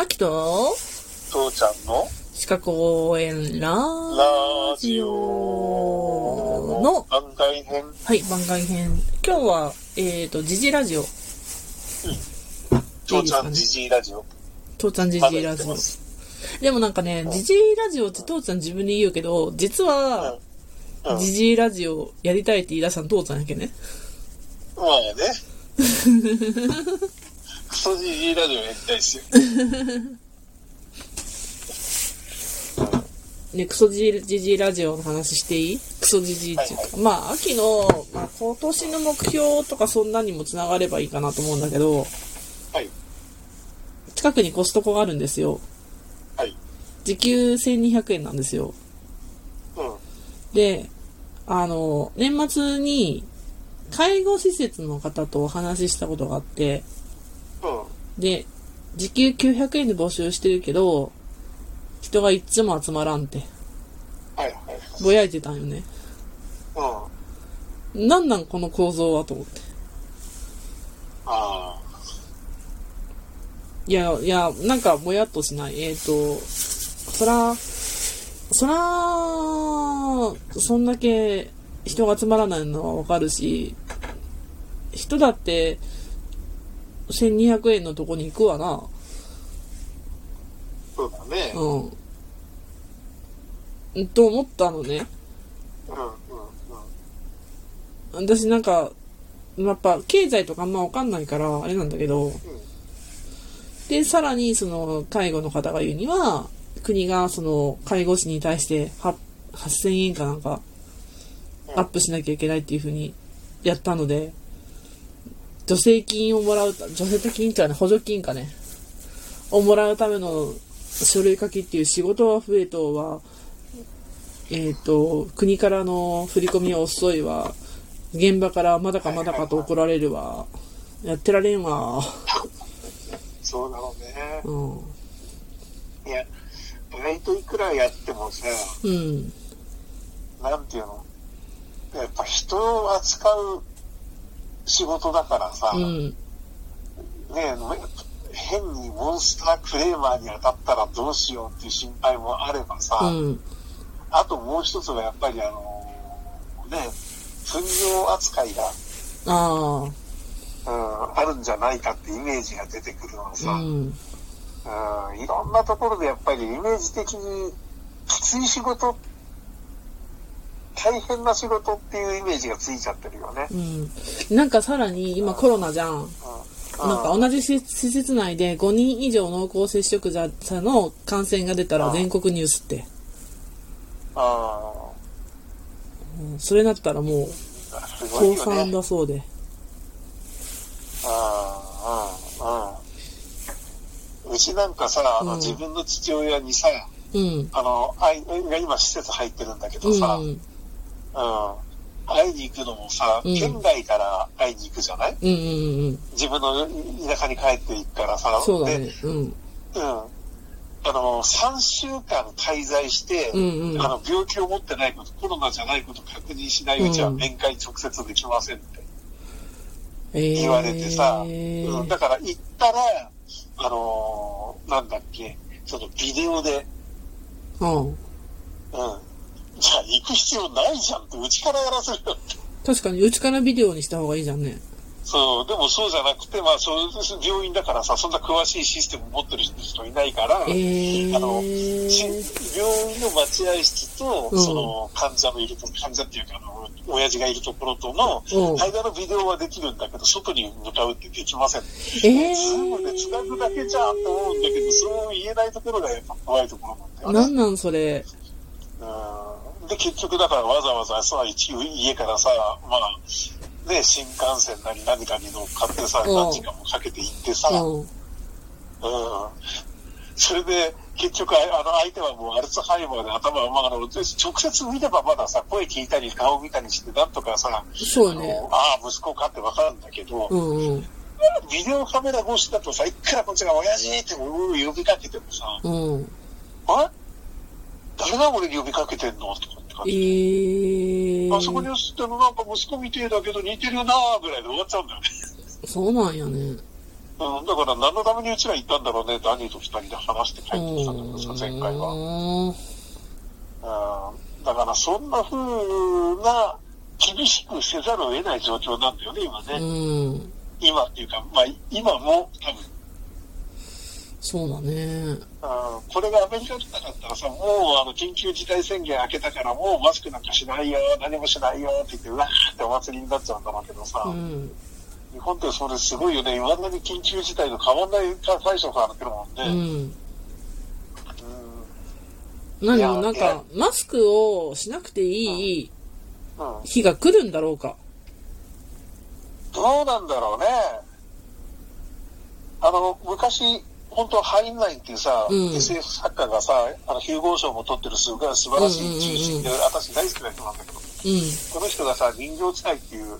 秋と父ちゃんの？歯科公園ララジジオオの、番外編。はい、番外編。今日は、えっ、と、ジジラジオ。父ちゃんじじいラジオ。父ちゃんジジラジオ。でもなんかね、ジジイラジオって父ちゃん自分で言うけど、実は、うん。うんジジイラジオやりたいって言い出したの父ちゃんやけね。まあね。クソじじいラジオやりたいっすよ。ね、クソジジジイラジオの話していい？クソジジイっていうか。はいまあ、秋の、まあ、今年の目標とかそんなにもつながればいいかなと思うんだけど、はい。近くにコストコがあるんですよ。はい。時給1200円なんですよ。うん。で、あの、年末に、介護施設の方とお話ししたことがあって、うん。で、時給900円で募集してるけど、人がいつも集まらんって、はいはい。ぼやいてたんよね。うん。なんなんこの構造はと思って。あいや、いや、なんかぼやっとしない。えっ、と、そら、そら、そんだけ人が集まらないのはわかるし、人だって、1200円のとこに行くわな。あ。そうだね。うん。と思ったのね。うん。うん。うん。私なんか、やっぱ経済とかあんまわかんないから、あれなんだけど、で、さらにその介護の方が言うには、国がその介護士に対しては8000円かなんかアップしなきゃいけないっていう風にやったので、助成金をもらうた、助成金かね、補助金かね、をもらうための書類書きっていう仕事は増えとは、えっ、と、国からの振り込みは遅いわ、現場からまだかまだかと怒られるわ、やってられんわ、そうだろうね。うん。いや、バイトいくらやってもさ、うん。なんていうのやっぱ人を扱う仕事だからさ、うん。ねえ、変にモンスタークレーマーに当たったらどうしようっていう心配もあればさ、うん。あともう一つはやっぱりあの、ね、糞尿扱いが、あうん、あるんじゃないかってイメージが出てくるのあ。さ、うん。うん、いろんなところでやっぱりイメージ的にきつい仕事、大変な仕事っていうイメージがついちゃってるよね。うん。なんかさらに今コロナじゃん。うんなんか同じ施施設内で5人以上濃厚接触者の感染が出たら全国ニュースって。あうんそれなったらもう倒。産だそうで。ああ、ああ。うちなんかさ、あの、うん自分の父親にさ、うん。あの、あい、が今施設入ってるんだけうん。どさ、うん。会いに行くのもさ、うん県外から会いに行くじゃない？うんうんうん。自分の田舎に帰っていくからさ。でそうだね。うん。うん。あの、3週間滞在して、うんうんあの、病気を持ってないこと、コロナじゃないこと確認しないうちはうん面会直接できませんってえー、言われてさ、えうん、だから行ったら、あのーなんだっけ、そのビデオで、うん。うん。じゃあ行く必要ないじゃんって、うちからやらせるよって。確かにうちからビデオにした方がいいじゃんね。そう、でもそうじゃなくて、まあ、そう、病院だからさ、そんな詳しいシステム持ってる人いないから、えー。あの、し病院の待合室と、うんその、患者のいると、患者っていうか、あの、親父がいるところとの、うん間のビデオはできるんだけど、外に向かうってできません。えズームで繋ぐだけじゃんと思うんだけど、そう言えないところがやっぱ怖いところなんだよね。なんなんそれ。うんで、結局だからわざわざさ、一応家からさ、まあ、ね、新幹線なり何かに乗っかってさ、うん何時間もかけて行ってさ、うん。うん。それで、結局、ああの、相手はもうアルツハイマーで頭が、まあ、直接見ればまださ、声聞いたり顔見たりして、なんとかさ、あそうね。のああ、息子かってわかるんだけど、うんうん。ビデオカメラ越しだとさ、いくらこっちが親父って呼びかけてもさ、うん。あ誰が俺に呼びかけてんの？とか感えじ。ー。あそこに映ってるなんか息子みてえだけど似てるなーぐらいで終わっちゃうんだよね。そうなんやね。うん、だから何のためにうちら行ったんだろうねって兄と二人で話して帰ってきたんだけどさ、前回は。は。うん、だからそんな風な厳しくせざるを得ない状況なんだよね、今うね。ん。今っていうか、まあ今も多分。そうだね。うんこれがアメリカとかだったらさ、もうあの緊急事態宣言明けたからもうマスクなんかしないよ、何もしないよって言って、うわーってお祭りになっちゃうんだろうけどさ、うん。日本ってそれすごいよね、今だに緊急事態と変わんない対処されてるもんうね。ん。うん何？もなんか、マスクをしなくていいうん日が来るんだろうか。どうなんだろうね。あの、昔、本当ハインラインっていうさ、うん SF 作家がさ、あの、ヒューゴー賞も取ってるすごい素晴らしい中心で、うん私大好きな人なんだけど、うん。この人がさ、人形使いっていう、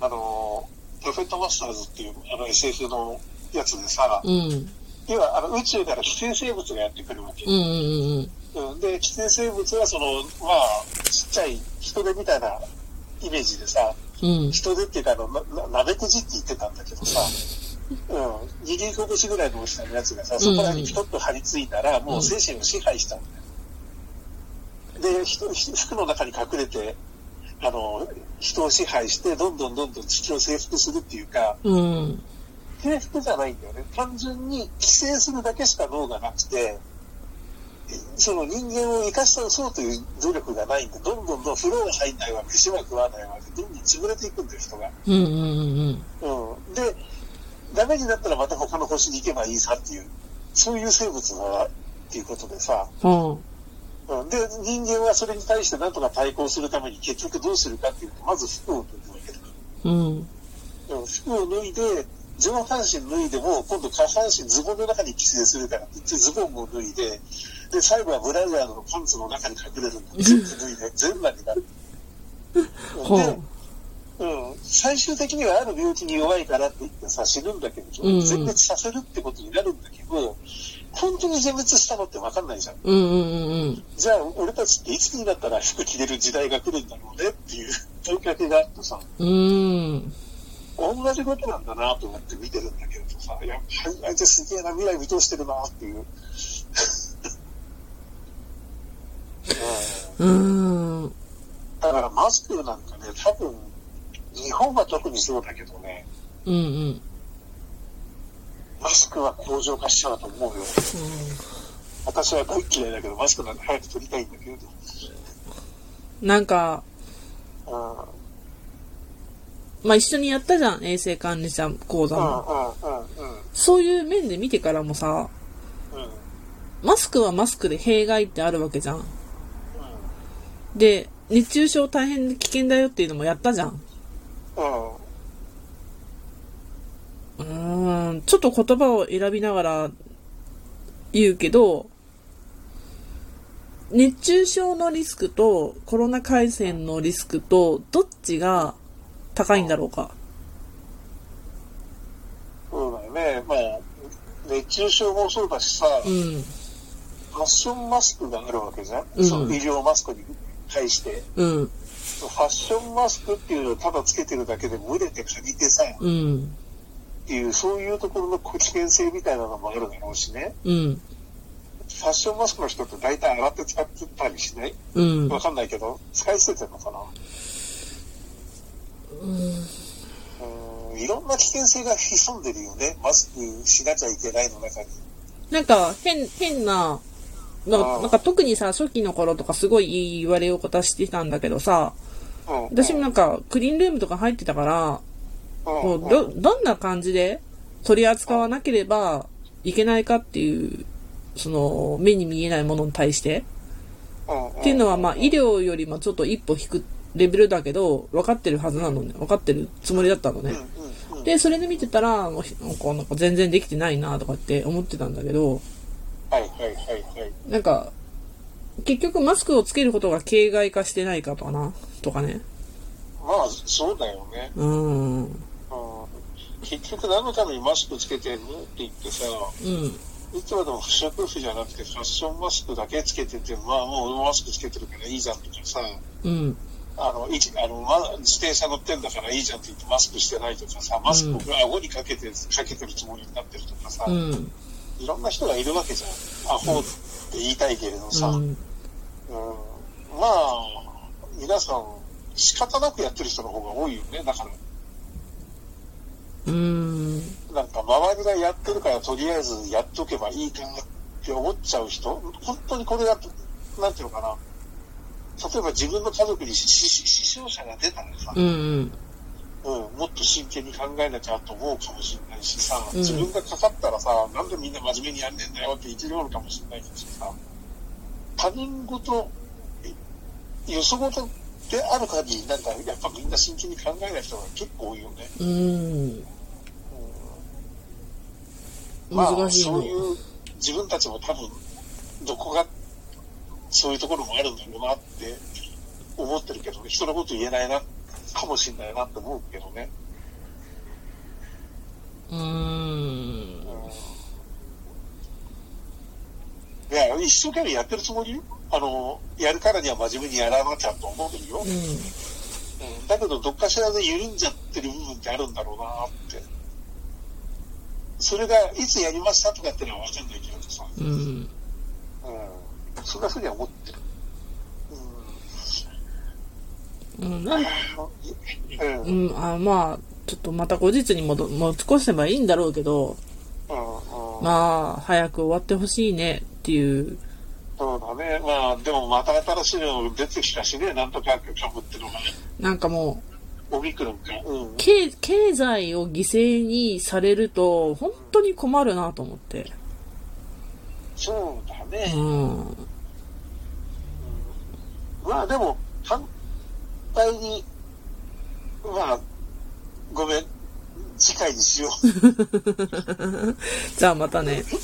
あの、プロフェットマスターズっていう、あの SF のやつでさ、うん。要はあの宇宙から寄生生物がやってくるわけ。うんうんうんうんで、寄生生物はその、まあ、ちっちゃい人手みたいなイメージでさ、うん。人手っていうかあの、な、ななべくじって言ってたんだけどさ、うん、握り拳ぐらいの大きさのやつがさ、そこらにピトッと張り付いたら、もう精神を支配しちゃうんだよ。で、人、人服の中に隠れて、あの、人を支配して、どんどんどんどん地球を征服するっていうか、うん。征服じゃないんだよね。単純に寄生するだけしか脳がなくて、その人間を生かしたそうという努力がないんで、どんどんどん風呂が入んないわけ、飯は食わないわけ、どんどん潰れていくんだよ、人が。うんうんうんうん。で、ダメになったらまた他の星に行けばいいさっていう、そういう生物だっていうことでさ、うん。うん、で、人間はそれに対してなんとか対抗するために結局どうするかっていうと、まず服を脱ぐわけだ。うん。うん、服を脱いで、上半身脱いでも、今度下半身ズボンの中に寄生するからって言ってズボンも脱いで、で、最後はブラジャーのパンツの中に隠れるんだ。全部脱いで、全裸になる。で最終的にはある病気に弱いからって言ってさ、死ぬんだけど、うん全滅させるってことになるんだけど、本当に全滅したのって分かんないじゃん。うんうんうんじゃあ、俺たちっていつになったら服着れる時代が来るんだろうねっていう問いかけがあってさ、うん。うん。同じことなんだなと思って見てるんだけどさ、いや、あいつすげえな、未来見通してるなっていう。うんうん。だからマスクなんかね、多分、日本は特にそうだけどね、うんうん。マスクは向上化しちゃうと思うよ。私は大嫌いだけど、マスクなんか早く取りたいんだけれど。なんか、うん。うん、まあ一緒にやったじゃん、衛生管理者講座うん、も。うん、うん。そういう面で見てからもさ、うんマスクはマスクで弊害ってあるわけじゃん。で、熱中症大変危険だよっていうのもやったじゃん。うん。うーん、ちょっと言葉を選びながら言うけど、熱中症のリスクとコロナ感染のリスクとどっちが高いんだろうか？そうだよね。まあ、熱中症もそうだしさ、うん、ファッションマスクがあるわけじゃん、うんその医療マスクに対して。うん、ファッションマスクっていうのをただつけてるだけで蒸れてかびてさ、うん、っていう、そういうところの危険性みたいなのもあるだろうしね。うん、ファッションマスクの人って大体洗って使ってたりしない？うん。わかんないけど、使い捨ててんのかな？うんいろんな危険性が潜んでるよね。マスクしなきゃいけないの中に。なんか、変、変な、なんか特にさ、初期の頃とかすごい言われを方してたんだけどさ、うん、私もなんかクリーンルームとか入ってたから、こうど、どんな感じで取り扱わなければいけないかっていう、その、目に見えないものに対して。っていうのは、まあ、医療よりもちょっと一歩引くレベルだけど、分かってるはずなのね。分かってるつもりだったのね。で、それで見てたら、もうなんか全然できてないなとかって思ってたんだけど、はいはいはいはい。なんか、結局マスクをつけることが形骸化してないかとかな、とかね。まあ、そうだよね。うーん。うん結局何のためにマスクつけてんのって言ってさ、うん。いつまでも不織布じゃなくてファッションマスクだけつけてて、まあもうマスクつけてるからいいじゃんとかさ、うん。あの、いちあの、ま、自転車乗ってんだからいいじゃんって言ってマスクしてないとかさ、マスクを顎にかけて、かけてるつもりになってるとかさ、うん。いろんな人がいるわけじゃん。アホって言いたいけれどさ、うん。うんまあ、皆さん、仕方なくやってる人の方が多いよね。だから、うん。なんか周りがやってるからとりあえずやっとけばいいかなって思っちゃう人、本当にこれだと、なんていうのかな。例えば自分の家族に死傷者が出たらさ、うん。うん。うん、もっと真剣に考えなきゃと思うかもしれないしさ、うん自分がかかったらさ、なんでみんな真面目にやんねえんだよって言ってるかもしれないけどさ、他人事、いよそ事である限り、なんかやっぱみんな真剣に考えない人が結構多いよね。うん。まあ、難しいのそう。いう自分たちも多分、どこがそういうところもあるんだろうなって思ってるけどね、人のこと言えないな、かもしれないなって思うけどね。うん。いや、一生懸命やってるつもり？よ。あの、やるからには真面目にやらなきゃと思うよ。うん。うんだけど、どっかしらで緩んじゃってる部分ってあるんだろうなって。それが、いつやりましたとかっていうのはわかんないけどさ。うん。うん。そんなふうには思ってる。うん。なんうん。うん。うん、あまあ、ちょっとまた後日に戻持ち越せばいいんだろうけど、うん。まあ、早く終わってほしいねっていう。そうだね。まあ、でもまた新しいの出てきたしね、なんとかかぶってるのがね。なんかもう、オミクロンか。うん。経経済を犠牲にされると、本当に困るなと思って。そうだね。うん。まあでも、反対に、まあ、ごめん、次回にしよう。じゃあまたね。